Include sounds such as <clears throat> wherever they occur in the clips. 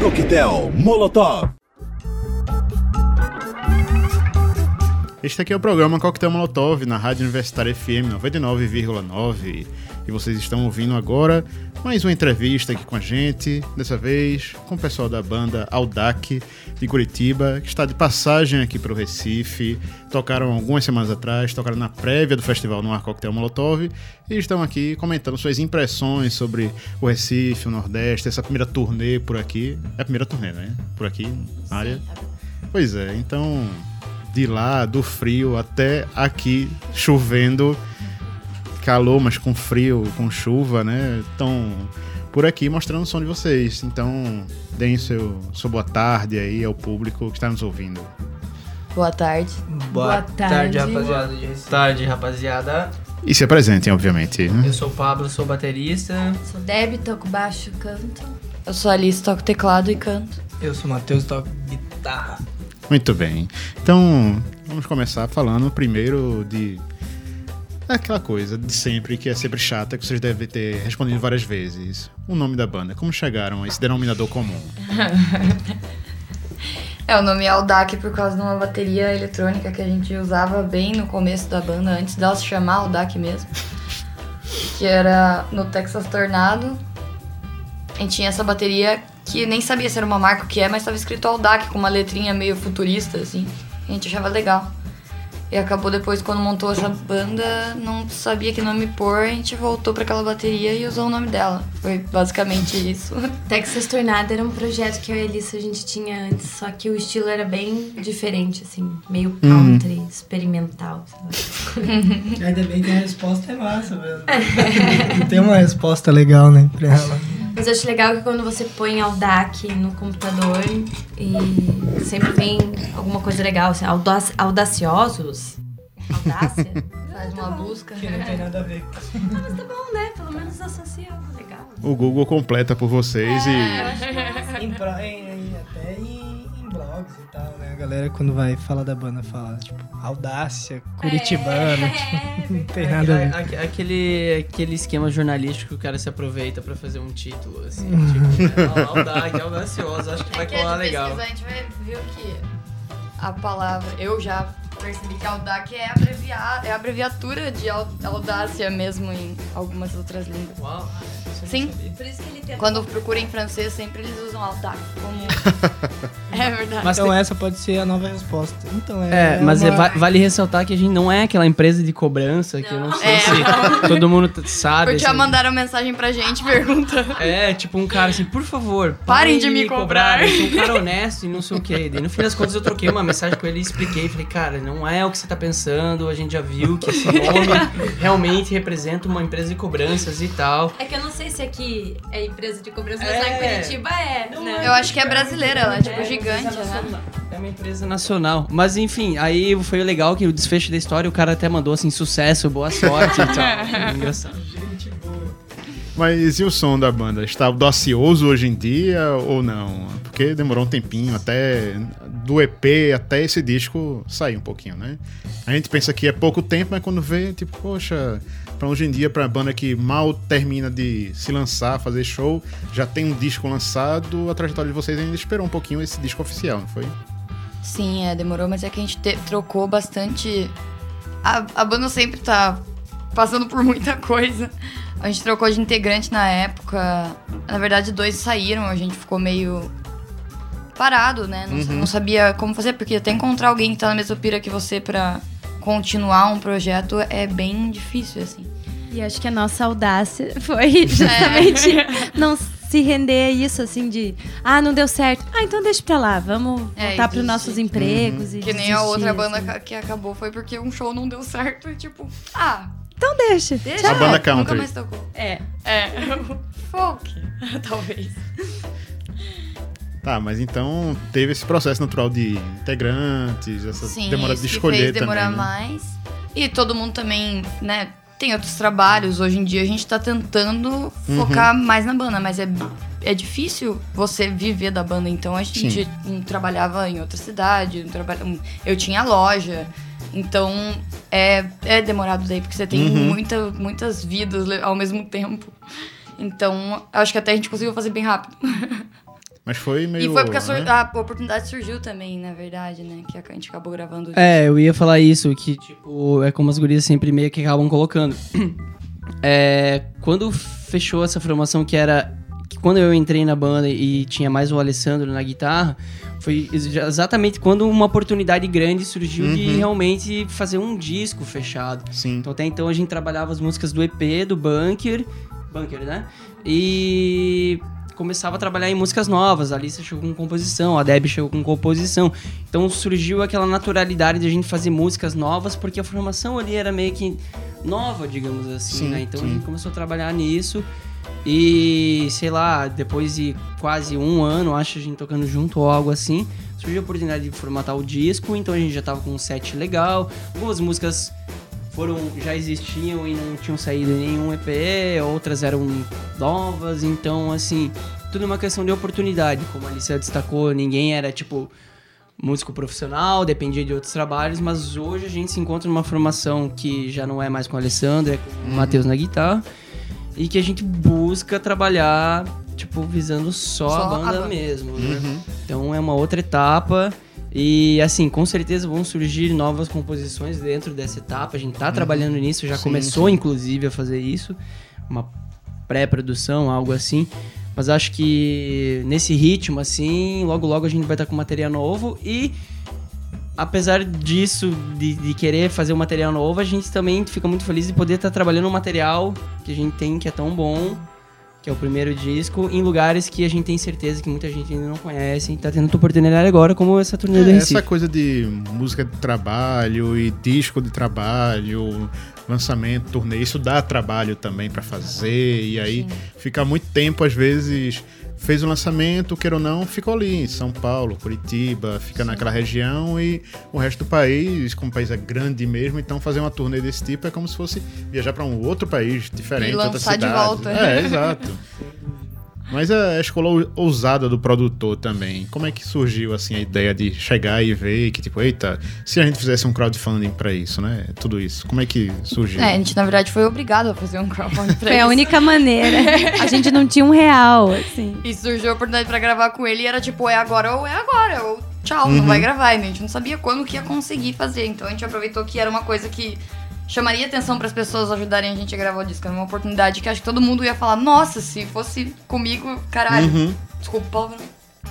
Coquetel Molotov. Este aqui é o programa Coquetel Molotov na Rádio Universitária FM 99,9 e vocês estão ouvindo agora mais uma entrevista aqui com a gente, dessa vez com o pessoal da banda Audac de Curitiba, que está de passagem aqui para o Recife. Tocaram algumas semanas atrás, tocaram na prévia do festival no Ar Coquetel Molotov e estão aqui comentando suas impressões sobre o Recife, o Nordeste, essa primeira turnê por aqui. É a primeira turnê, né? Por aqui, na área. Pois é, então de lá, do frio até aqui chovendo, calor, mas com frio, com chuva, né? Estão por aqui mostrando o som de vocês. Então, deem seu, sua boa tarde aí ao público que está nos ouvindo. Boa tarde. Boa, Boa tarde, tarde. rapaziada. Recife. tarde, rapaziada. E se apresentem, obviamente. né? Eu sou o Pablo, sou baterista. Sou Deb, toco baixo, canto. Eu sou a Alice, toco teclado e canto. Eu sou o Matheus, toco guitarra. Muito bem. Então, vamos começar falando primeiro de aquela coisa de sempre, que é sempre chata, que vocês devem ter respondido várias vezes. O nome da banda. Como chegaram a esse denominador comum? <laughs> É, o nome é Audac por causa de uma bateria eletrônica que a gente usava bem no começo da banda, antes dela se chamar Audac mesmo. Que era no Texas Tornado. A gente tinha essa bateria que nem sabia se era uma marca o que é, mas estava escrito Audac com uma letrinha meio futurista, assim. A gente achava legal. E acabou depois, quando montou essa banda, não sabia que nome pôr, a gente voltou para aquela bateria e usou o nome dela. Foi basicamente isso. <laughs> Texas Tornado era um projeto que eu e a Elissa a gente tinha antes, só que o estilo era bem diferente, assim, meio country, experimental. sei lá. Ainda bem que a resposta é massa, velho. <laughs> Tem uma resposta legal, né, pra ela. Mas eu acho legal que quando você põe Audac no computador e sempre vem alguma coisa legal, assim, audac audaciosos. Audácia? <laughs> Faz uma busca. Que não tem nada a ver. <laughs> Ah, mas tá bom, né? Pelo menos associa algo legal. O Google completa por vocês e. Em, pro- em- em- até em blogs e tal, né? A galera quando vai falar da banda fala, tipo, audácia, curitibana, <laughs> tipo, não tem nada a ver. A- a- Aquele, aquele esquema jornalístico que o cara se aproveita pra fazer um título, assim. <laughs> Tipo, né? Audac, audacioso, acho que vai É colar legal. pesquisar, a gente vai ver o que a palavra. Eu já percebi que Audac é, abreviar, é a abreviatura de au- audácia mesmo em algumas outras línguas. Uau, Sim. Por isso que ele Quando procura em francês, sempre eles usam Audac como. <laughs> é verdade. Mas Então tem- essa pode ser a nova resposta. Então é. É, mas é, uma- va- vale ressaltar que a gente não é aquela empresa de cobrança que eu não sei É, se todo mundo sabe. Porque já assim. mandaram mensagem pra gente perguntando. É, tipo um cara assim, por favor, Parem de me cobrar. Eu sou um cara honesto e não sei o quê. Daí no fim das contas eu troquei uma mensagem com ele e expliquei. Falei, cara, não é o que você tá pensando. A gente já viu que esse nome realmente representa uma empresa de cobranças e tal. É que eu não sei se aqui é empresa de cobrança, mas É. lá em Curitiba é. né? Eu acho que é brasileira, ela é tipo uma gigante, né? É uma empresa nacional. Mas enfim, aí foi legal que o desfecho da história o cara até mandou assim, sucesso, boa sorte e tal. <laughs> Foi Engraçado. Mas e o som da banda? Está audacioso hoje em dia ou não? Porque demorou um tempinho até do EP até esse disco sair um pouquinho, né? A gente pensa que é pouco tempo, mas quando vê, tipo, poxa, pra hoje em dia, pra banda que mal termina de se lançar, fazer show, já tem um disco lançado, a trajetória de vocês ainda esperou um pouquinho esse disco oficial, não foi? Sim, é, demorou, mas é que a gente te- trocou bastante. A, a banda sempre tá passando por muita coisa. A gente trocou de integrante na época. Na verdade, dois saíram, a gente ficou meio parado, né? Não, não sabia como fazer, porque até encontrar alguém que tá na mesma pira que você pra continuar um projeto é bem difícil, assim. E acho que a nossa audácia <laughs> foi justamente <laughs> não se render a isso, assim, de ah, não deu certo. Ah, então deixa pra lá, vamos É, voltar e para os nossos empregos. E Que nem a outra banda assim. que acabou foi porque um show não deu certo e tipo, ah, Então deixa. deixa. A banda Nunca country. mais tocou. É. É, folk, <laughs> talvez. Tá, mas então teve esse processo natural de integrantes, essa Sim, demora de que escolher fez demorar também. né? mais. E todo mundo também, né, tem outros trabalhos. Hoje em dia a gente tá tentando Uhum. focar mais na banda, mas é, é difícil você viver da banda. Então a gente um, trabalhava em outra cidade, um traba- um- eu tinha loja. Então é, é demorado daí, porque você tem Uhum. muita, muitas vidas ao mesmo tempo. Então, acho que até a gente conseguiu fazer bem rápido. <laughs> Mas foi meio. E foi porque a, sur- né? a oportunidade surgiu também, na verdade, né? Que a gente acabou gravando. É, eu ia falar isso, que tipo, é como as gurias sempre meio que acabam colocando. <clears throat> É, quando fechou essa formação que era. Que quando eu entrei na banda e tinha mais o Alessandro na guitarra, foi ex- exatamente quando uma oportunidade grande surgiu de Uhum. realmente fazer um disco fechado. Sim. Então até então a gente trabalhava as músicas do EP, do Bunker, Bunker, né? E começava a trabalhar em músicas novas. A Alicia chegou com composição, a Deb chegou com composição. Então surgiu aquela naturalidade de a gente fazer músicas novas, porque a formação ali era meio que nova, digamos assim, Sim, né? Então sim. a gente começou a trabalhar nisso. E, sei lá, depois de quase um ano, acho, a gente tocando junto ou algo assim, surgiu a oportunidade de formatar o disco, então a gente já tava com um set legal. Algumas músicas foram já existiam e não tinham saído nenhum EP, outras eram novas, então assim, tudo uma questão de oportunidade, como a Alicia destacou, ninguém era tipo músico profissional, dependia de outros trabalhos, mas hoje a gente se encontra numa formação que já não é mais com o Alessandro, é com o Matheus na guitarra, e que a gente busca trabalhar, tipo, visando só, Só a a banda banda. mesmo, né? Uhum. Então é uma outra etapa. E assim, com certeza vão surgir novas composições dentro dessa etapa. A gente tá trabalhando nisso, já Sim, começou inclusive a fazer isso, uma pré-produção, algo assim. Mas acho que nesse ritmo, assim, logo logo a gente vai estar com material novo. E apesar disso, de, de querer fazer um material novo, a gente também fica muito feliz de poder estar trabalhando um material que a gente tem que é tão bom, que é o primeiro disco, em lugares que a gente tem certeza que muita gente ainda não conhece e tá tendo oportunidade agora, como essa turnê do É, Recife. essa coisa de música de trabalho e disco de trabalho, lançamento, turnê, isso dá trabalho também pra fazer. E aí fica muito tempo, às vezes, fez o lançamento, queira ou não, ficou ali em São Paulo, Curitiba, fica naquela região e o resto do país, como o país é grande mesmo, então fazer uma turnê desse tipo é como se fosse viajar pra um outro país diferente, E outra lançar de cidade. volta. É, exato. <laughs> Mas é a escola ou- ousada do produtor também. Como é que surgiu assim a ideia de chegar e ver que tipo, eita, se a gente fizesse um crowdfunding pra isso, né? Tudo isso. Como é que surgiu? É, a gente na verdade foi obrigado a fazer um crowdfunding pra Foi a isso. única maneira. <laughs> A gente não tinha um real, assim. E surgiu a oportunidade pra gravar com ele e era tipo, é agora ou é agora, ou tchau, Uhum. não vai gravar. E a gente não sabia quando que ia conseguir fazer. Então a gente aproveitou que era uma coisa que chamaria atenção pras pessoas ajudarem a gente a gravar o disco. Era uma oportunidade que acho que todo mundo ia falar, nossa, se fosse comigo, caralho. Uhum. Desculpa o palavrão.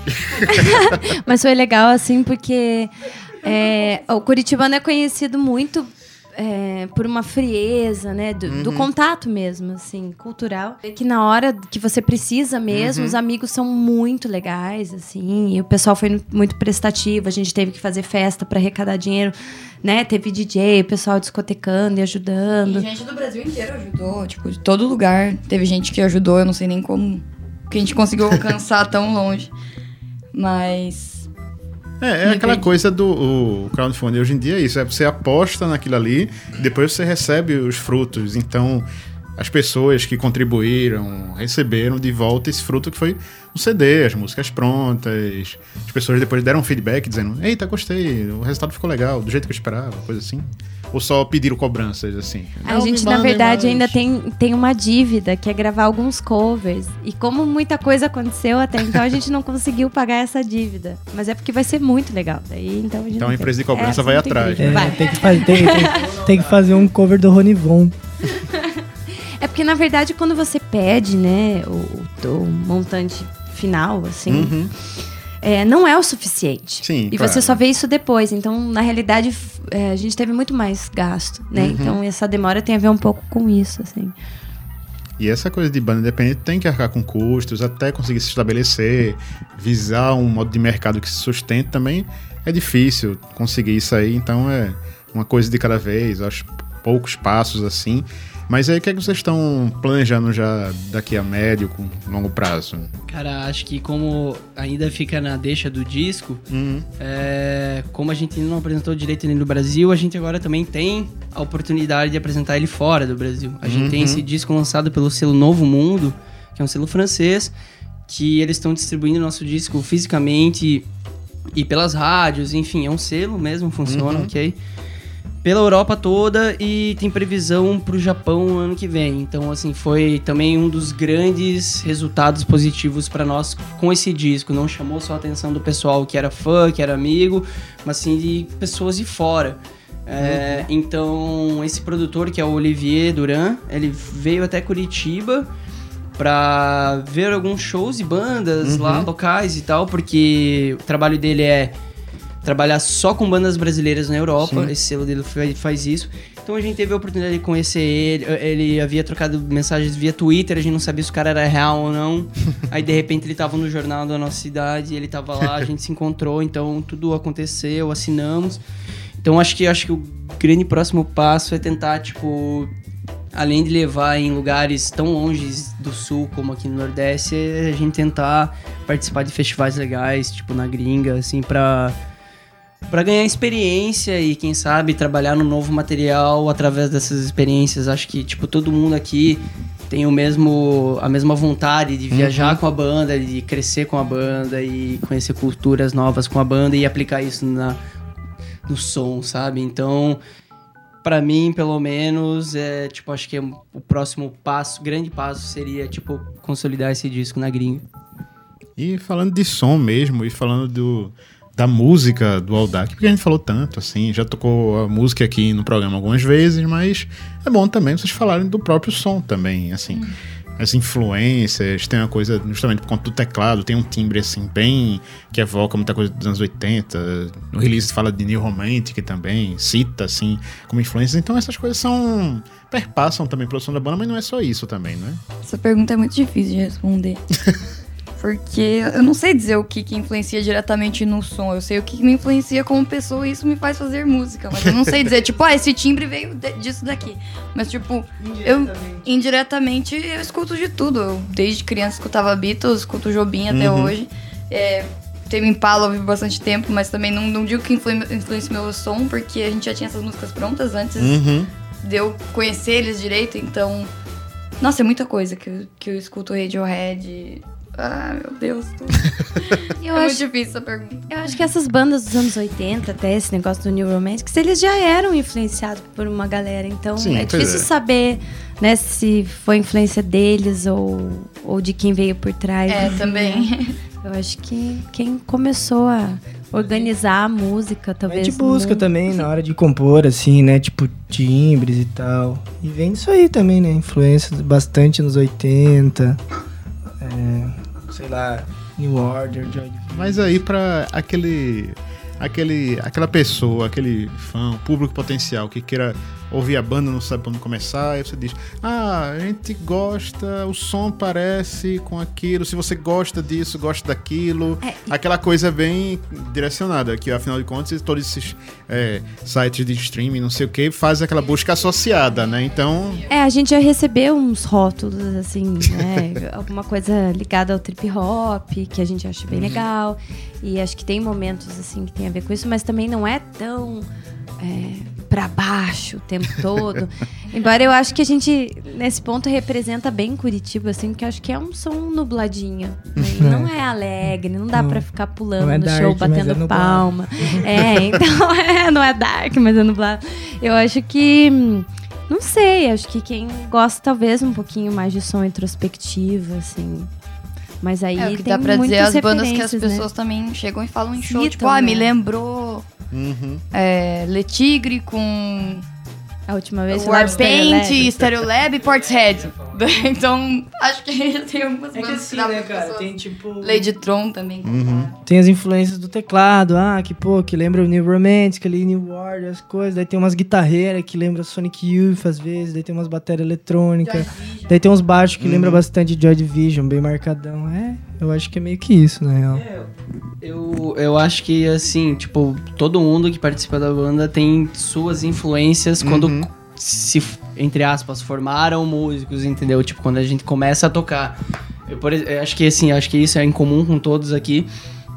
<laughs> Mas foi legal, assim, porque é, o Curitibano é conhecido muito é, por uma frieza, né? Do, do contato mesmo, assim, cultural. É que na hora que você precisa mesmo, os amigos são muito legais, assim. E o pessoal foi muito prestativo. A gente teve que fazer festa para arrecadar dinheiro, né? Teve DJ, o pessoal discotecando e ajudando. E gente do Brasil inteiro ajudou, tipo, de todo lugar. Teve gente que ajudou, eu não sei nem como que a gente conseguiu alcançar tão longe. Mas. É, é aquela coisa do o crowdfunding hoje em dia é isso, é você aposta naquilo ali, depois você recebe os frutos. Então, as pessoas que contribuíram receberam de volta esse fruto que foi o CD, as músicas prontas. As pessoas depois deram feedback dizendo: "Eita, gostei, o resultado ficou legal, do jeito que eu esperava", coisa assim. Ou só pediram cobranças assim. A Não, gente, na verdade, mais. ainda tem, tem uma dívida, que é gravar alguns covers. E como muita coisa aconteceu até então, a gente não conseguiu pagar essa dívida. Mas é porque vai ser muito legal. Daí, então, a gente Então a empresa tem- de cobrança É, vai atrás, dívida. É, Vai. tem, que fazer, tem, tem- tem que fazer um cover do Ronivon. <laughs> É porque, na verdade, quando você pede, né, o, o montante final, assim, Uhum. é, não é o suficiente. Sim, E claro. você só vê isso depois. Então, na realidade, é, a gente teve muito mais gasto, né? Uhum. Então, essa demora tem a ver um pouco com isso, assim. E essa coisa de banda independente tem que arcar com custos até conseguir se estabelecer, visar um modo de mercado que se sustente também é difícil conseguir isso aí, então é uma coisa de cada vez, aos poucos passos assim. Mas aí o que, é que vocês estão planejando já daqui a médio, com longo prazo? Cara, acho que como ainda fica na deixa do disco, Hum, É, como a gente ainda não apresentou direito ele no Brasil, a gente agora também tem a oportunidade de apresentar ele fora do Brasil. A gente tem esse disco lançado pelo selo Novo Mundo, que é um selo francês, que eles estão distribuindo nosso disco fisicamente e pelas rádios, enfim, é um selo mesmo, funciona, ok? Pela Europa toda e tem previsão pro Japão ano que vem. Então, assim, foi também um dos grandes resultados positivos para nós com esse disco. Não chamou só a atenção do pessoal que era fã, que era amigo, mas sim de pessoas de fora. É, então, esse produtor, que é o Olivier Duran, ele veio até Curitiba pra ver alguns shows e bandas lá locais e tal, porque o trabalho dele é trabalhar só com bandas brasileiras na Europa. Sim. Esse selo dele fa- faz isso. Então a gente teve a oportunidade de conhecer ele. Ele havia trocado mensagens via Twitter, a gente não sabia se o cara era real ou não. <laughs> Aí de repente ele tava no jornal da nossa cidade, ele tava lá, a gente se encontrou, então tudo aconteceu, assinamos. Então acho que acho que o grande próximo passo é tentar, tipo, além de levar em lugares tão longe do sul como aqui no Nordeste, é a gente tentar participar de festivais legais, tipo na gringa, assim, pra, pra ganhar experiência e, quem sabe, trabalhar no novo material através dessas experiências. Acho que, tipo, todo mundo aqui tem o mesmo, a mesma vontade de viajar com a banda, de crescer com a banda e conhecer culturas novas com a banda e aplicar isso na, no som, sabe? Então, Pra mim, pelo menos, é tipo, acho que é o próximo passo, grande passo seria, tipo, consolidar esse disco na gringa. E falando de som mesmo, e falando do, da música do Aldac, porque a gente falou tanto, assim, já tocou a música aqui no programa algumas vezes, mas é bom também vocês falarem do próprio som também, assim. As influências, tem uma coisa, justamente por conta do teclado, tem um timbre assim, bem. que evoca muita coisa dos anos 80. No release fala de New Romantic também, cita, assim, como influências. Então essas coisas são. perpassam também pelo som da banda, mas não é só isso também, né? Essa pergunta é muito difícil de responder. <laughs> Porque eu não sei dizer o que, que influencia diretamente no som. Eu sei o que me influencia como pessoa e isso me faz fazer música. Mas eu não sei dizer, <laughs> tipo, ah, esse timbre veio de- disso daqui. Mas, tipo, eu indiretamente eu escuto de tudo. Eu, desde criança, escutava Beatles, escuto Jobim até Uhum. hoje. É, Teve Impala, ouvi bastante tempo, mas também não, não digo que influi- influencia meu som, porque a gente já tinha essas músicas prontas antes Uhum. de eu conhecer eles direito, então. Nossa, é muita coisa que eu, que eu escuto Radiohead. Ah, meu Deus. Tudo. <laughs> Eu é muito acho, difícil essa pergunta. eu acho que essas bandas dos anos 80, até esse negócio do New Romantics, eles já eram influenciados por uma galera. Então Sim, é difícil é. saber né, se foi influência deles ou, ou de quem veio por trás. É, assim, também. né? Eu acho que quem começou a organizar a música, A talvez. gente no busca mundo. também na hora de compor, assim, né? Tipo, timbres e tal. E vem disso aí também, né? Influência bastante nos 80. É, sei lá, New Order, Joy. Mas aí pra aquele, aquele, aquela pessoa, aquele fã, público potencial que queira ouvir a banda, não sabe onde começar, aí você diz, ah, a gente gosta, o som parece com aquilo, se você gosta disso, gosta daquilo, É, aquela coisa bem direcionada, que afinal de contas todos esses é, sites de streaming, não sei o que, fazem aquela busca associada, né? Então, É, a gente já recebeu uns rótulos, assim, né? <laughs> Alguma coisa ligada ao trip hop, que a gente acha bem legal. E acho que tem momentos, assim, que tem a ver com isso, mas também não é tão é, pra baixo o tempo todo. <laughs> Embora eu acho que a gente, nesse ponto, representa bem Curitiba, assim, porque eu acho que é um som nubladinho. né? Não é alegre, não dá pra ficar pulando Não é no dark, show, é batendo nublado. palma. <laughs> É, então, <laughs> é, não é dark, mas é nublado. Eu acho que. Não sei, acho que quem gosta talvez um pouquinho mais de som introspectivo, assim. Mas aí É o que tem dá pra dizer muitas as bandas que as né? pessoas também chegam e falam em show. Citam, tipo, ah, me né? lembrou uhum. é, Le Tigre com A última vez lá Warpaint, Stereo Lab. Stereolab e Portishead. <laughs> então, acho que <laughs> tem algumas É que bandas assim, dá né, cara? pessoas- Tem tipo. Lady Tron também. Tem as influências do teclado, ah, que pô, que lembra o New Romantic, ali, New Order, as coisas. Daí tem umas guitarreiras que lembra Sonic Youth às vezes, daí tem umas baterias eletrônicas. Daí tem uns baixos que lembra bastante de Joy Division, bem marcadão. É, eu acho que é meio que isso, na real. Eu, eu acho que, assim, tipo, todo mundo que participa da banda tem suas influências quando se, entre aspas, formaram músicos, entendeu? Tipo, quando a gente começa a tocar. Eu, por, eu acho que, assim, acho que isso é em comum com todos aqui.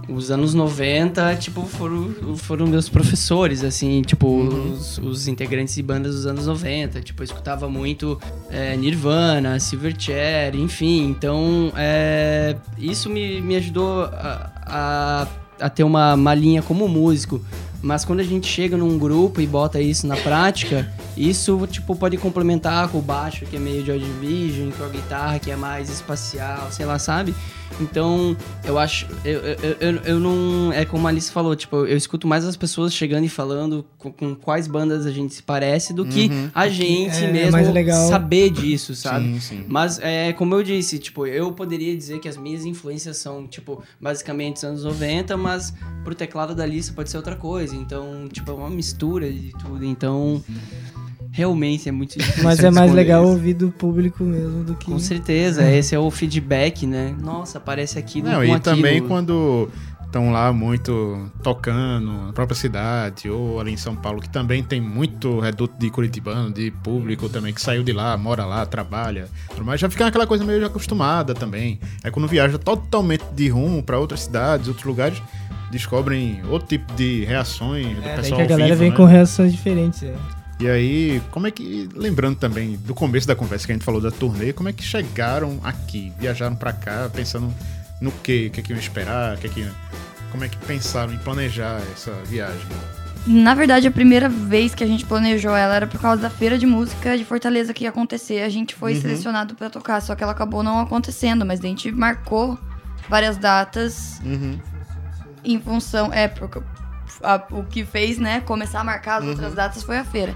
Os anos 90, tipo, foram, foram meus professores, assim, tipo, os, os integrantes de bandas dos anos 90. Tipo, eu escutava muito é, Nirvana, Silverchair, enfim. Então, é, isso me, me ajudou a, a, a ter uma, uma linha como músico. Mas quando a gente chega num grupo e bota isso na prática, isso tipo pode complementar com o baixo, que é meio de audio vision, com a guitarra, que é mais espacial, sei lá, sabe? Então, eu acho. Eu, eu, eu, eu não. É como a Alice falou, tipo, eu escuto mais as pessoas chegando e falando com, com quais bandas a gente se parece do que a gente é mesmo legal. saber disso, sabe? Sim, sim. Mas, é, como eu disse, tipo, eu poderia dizer que as minhas influências são, tipo, basicamente os anos 90, mas pro teclado da Alice pode ser outra coisa. Então, tipo, é uma mistura de tudo. Então, realmente é muito difícil Mas é mais legal isso. ouvir do público mesmo do que. Com certeza, esse é o feedback, né? Nossa, parece aquilo Não, com e aquilo. também quando estão lá muito tocando na própria cidade ou ali em São Paulo, que também tem muito reduto de curitibano, de público também que saiu de lá, mora lá, trabalha, tudo mais, já fica aquela coisa meio acostumada também. É quando viaja totalmente de rumo para outras cidades, outros lugares, descobrem outro tipo de reações do É, pessoal que a galera vivo, vem né? com reações diferentes. É. E aí, como é que, lembrando também do começo da conversa que a gente falou da turnê, como é que chegaram aqui, viajaram pra cá, pensando no quê, o que, é que iam esperar, que, é que, como é que pensaram em planejar essa viagem? Na verdade, a primeira vez que a gente planejou ela era por causa da feira de música de Fortaleza que ia acontecer. A gente foi selecionado pra tocar, só que ela acabou não acontecendo, mas a gente marcou várias datas em função. É, porque a- o que fez, né, começar a marcar as outras datas foi a feira.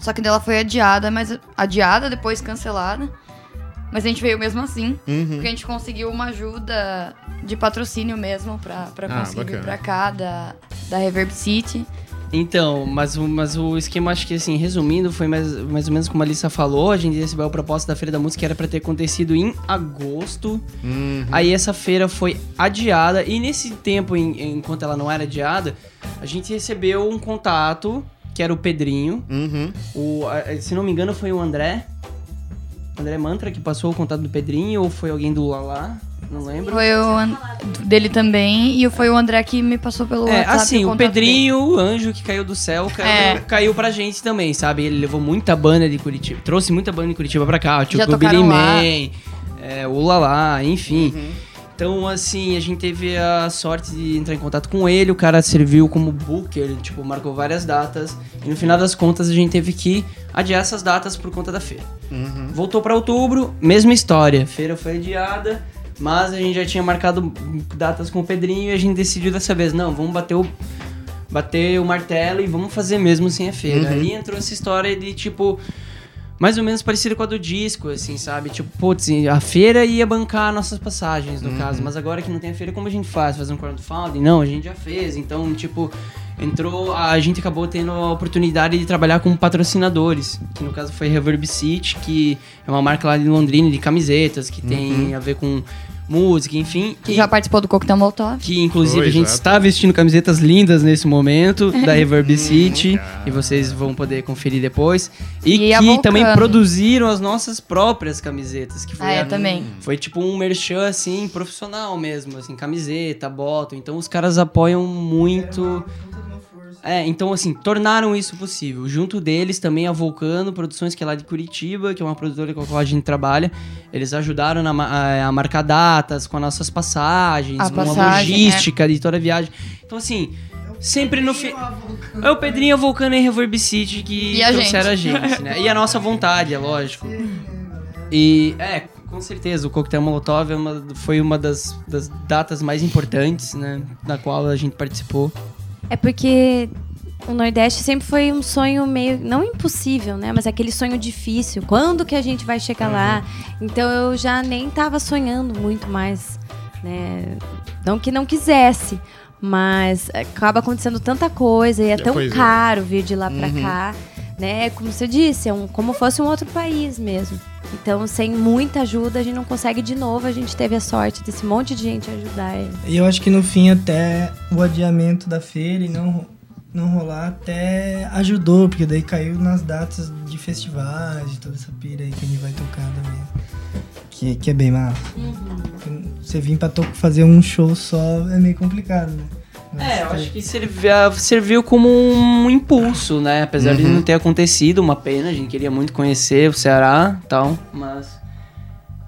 Só que dela foi adiada, mas adiada, depois cancelada. Mas a gente veio mesmo assim, porque a gente conseguiu uma ajuda de patrocínio mesmo pra, pra Ah, conseguir vir bacana. pra cá, da, da Reverb City. Então, mas o, mas o esquema, acho que assim, resumindo, foi mais, mais ou menos como a Alissa falou. A gente recebeu a proposta da Feira da Música que era pra ter acontecido em agosto. Aí essa feira foi adiada. E nesse tempo, em- enquanto ela não era adiada, a gente recebeu um contato, que era o Pedrinho. Uhum. O, se não me engano, foi o André. André Mantra que passou o contato do Pedrinho, ou foi alguém do Lalá? Não lembro. Foi o An- dele também, e foi o André que me passou pelo É, WhatsApp. assim, o contato dele. Pedrinho, o anjo que caiu do céu, caiu, É. caiu pra gente também, sabe? Ele levou muita banda de Curitiba, trouxe muita banda de Curitiba pra cá, tipo o Billy. Man, é, o Lala, enfim. Então, assim, a gente teve a sorte de entrar em contato com ele, o cara serviu como booker, tipo, marcou várias datas, e no final das contas a gente teve que adiar essas datas por conta da feira. Voltou pra outubro, mesma história, feira foi adiada, mas a gente já tinha marcado datas com o Pedrinho e a gente decidiu dessa vez, não, vamos bater o bater o martelo e vamos fazer mesmo sem a feira. Aí entrou essa história de tipo mais ou menos parecida com a do disco, assim, sabe? Tipo, putz, a feira ia bancar nossas passagens, no caso, mas agora que não tem a feira, como a gente faz? Fazer um crowdfunding? Não, a gente já fez. Então, tipo, entrou, a gente acabou tendo a oportunidade de trabalhar com patrocinadores, que no caso foi Reverb City, que é uma marca lá de Londrina de camisetas, que tem a ver com música, enfim. Que E- já participou do Coquetel Molotov. que inclusive Foi, a gente exato. está vestindo camisetas lindas nesse momento <laughs> da Hum, Reverb City cara. e vocês vão poder conferir depois e, E que também produziram as nossas próprias camisetas que foi Ah, é, a- também. foi tipo um merchan assim profissional mesmo assim camiseta bota então os caras apoiam muito é, então assim, tornaram isso possível. Junto deles também a Vulcano Produções, que é lá de Curitiba, que é uma produtora com a qual a gente trabalha. Eles ajudaram na a, a marcar datas com as nossas passagens, A com a passagem, logística de toda a viagem. Então assim, sempre no fim... É o Pedrinho, a Vulcano e a Reverb City que E a trouxeram a gente, né? E a nossa vontade, é lógico. E, é, com certeza, o Coquetel Molotov é uma- foi uma das, das datas mais importantes, né? Da qual a gente participou. É porque o Nordeste sempre foi um sonho meio, não impossível, né? Mas aquele sonho difícil. Quando que a gente vai chegar lá? Então eu já nem tava sonhando muito mais, né? Não que não quisesse, mas acaba acontecendo tanta coisa e é É, tão pois é. caro vir de lá pra cá, né? Como você disse, é um, como fosse um outro país mesmo. Então, sem muita ajuda, a gente não consegue de novo. A gente teve a sorte desse monte de gente ajudar ele. E eu acho que no fim até o adiamento da feira e não, não rolar até ajudou, porque daí caiu nas datas de festivais, de toda essa pira aí que a gente vai tocar também. Que, que é bem massa. Você vir pra fazer um show só é meio complicado, né? Mas É, eu acho que servia- serviu como um impulso, né? Apesar de não ter acontecido, uma pena, a gente queria muito conhecer o Ceará e tal, mas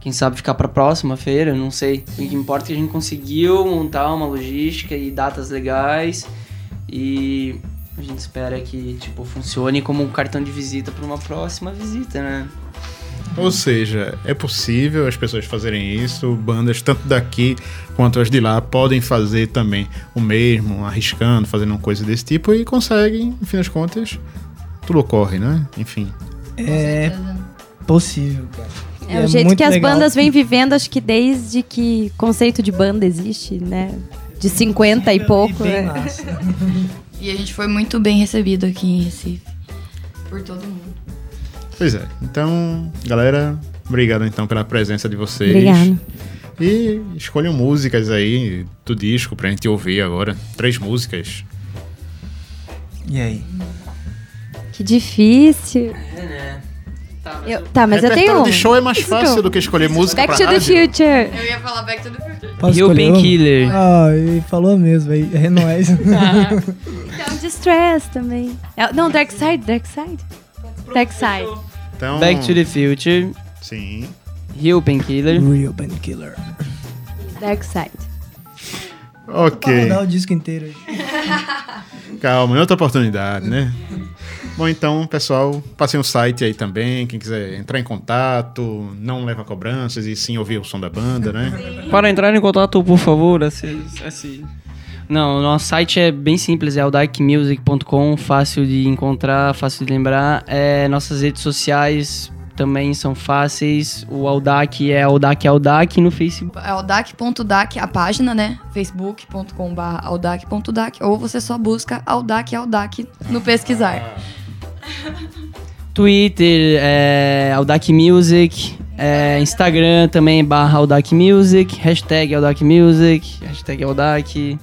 quem sabe ficar pra próxima feira, não sei. O que importa é que a gente conseguiu montar uma logística e datas legais E a gente espera que, tipo, funcione como um cartão de visita para uma próxima visita, né? Ou seja, é possível as pessoas fazerem isso, bandas tanto daqui quanto as de lá podem fazer também o mesmo, arriscando, fazendo uma coisa desse tipo e conseguem, no fim das contas, tudo ocorre, né? Enfim. É possível, cara. É, E o jeito que as legal. bandas vêm vivendo, acho que desde que conceito de banda existe, né? De 50 e pouco, né? <laughs> E a gente foi muito bem recebido aqui em Recife. Por todo mundo. Pois é. Então, galera, obrigado então pela presença de vocês. Obrigada. E escolham músicas aí do disco pra gente ouvir agora. Três músicas. E aí? Que difícil. É, né? Tá, mas Eu- tá, mas eu tenho um. de show é mais Let's fácil go. do que escolher música Back pra to the rádio. Future. Eu ia falar Back to the Future. Posso escolher uma? Painkiller. Ah, ele falou mesmo, aí. É nóis. <laughs> Então, Distress também. É- Não, Dark Side, Dark Side. Dark Side. Então, Back to the Future, Sim. Rio Painkiller. Real Painkiller. Dark Side. Vou Ok. rodar o disco inteiro. <laughs> Calma, em outra oportunidade, né? Bom, então, pessoal, passem o site aí também. Quem quiser entrar em contato, não leva cobranças e sim ouvir o som da banda, né? Para entrar em contato, por favor, assim, assim. Não, o nosso site é bem simples, é audacmusic.com, fácil de encontrar, fácil de lembrar. É, nossas redes sociais também são fáceis. O Audac é Audac Audac no Facebook. É audac.dac, a página, né? facebook.com.br audac.dac. Ou você só busca Audac Audac no pesquisar. Twitter é Audac Music. é, Instagram também barra Audac Music. Hashtag Audac Music. Hashtag Audac.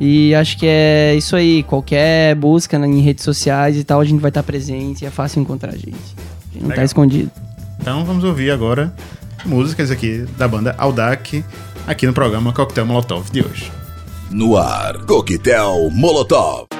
E acho que é isso aí. Qualquer busca né, em redes sociais e tal, a gente vai estar presente. É fácil encontrar a gente. A gente não tá Legal. escondido. Então vamos ouvir agora músicas aqui da banda Audac, aqui no programa Coquetel Molotov de hoje. No ar, Coquetel Molotov.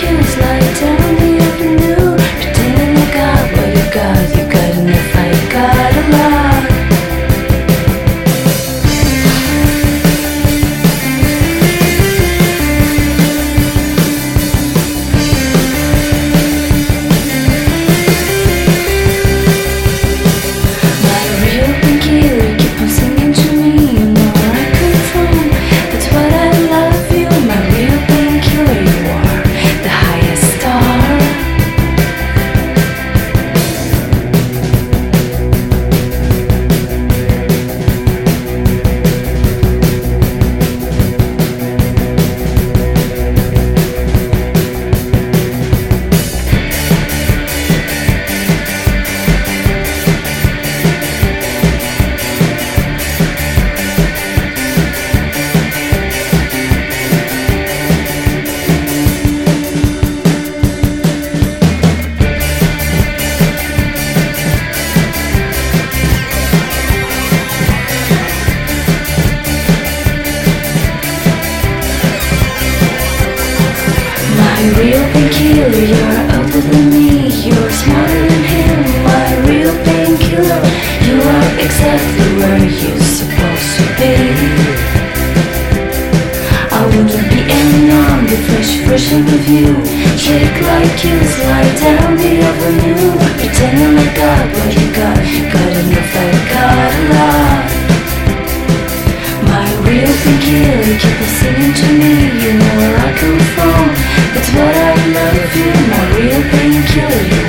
choose peculiar, other than me. You're smarter than him, my real painkiller. You are exactly where you're supposed to be. I wouldn't be anyone, the fresh version of you. Shake like you, slide down the avenue. Pretending like got what you got, got enough, I got a lot. My real painkiller, keep on singing to me. You know where I come from. What I love you. My real painkiller, you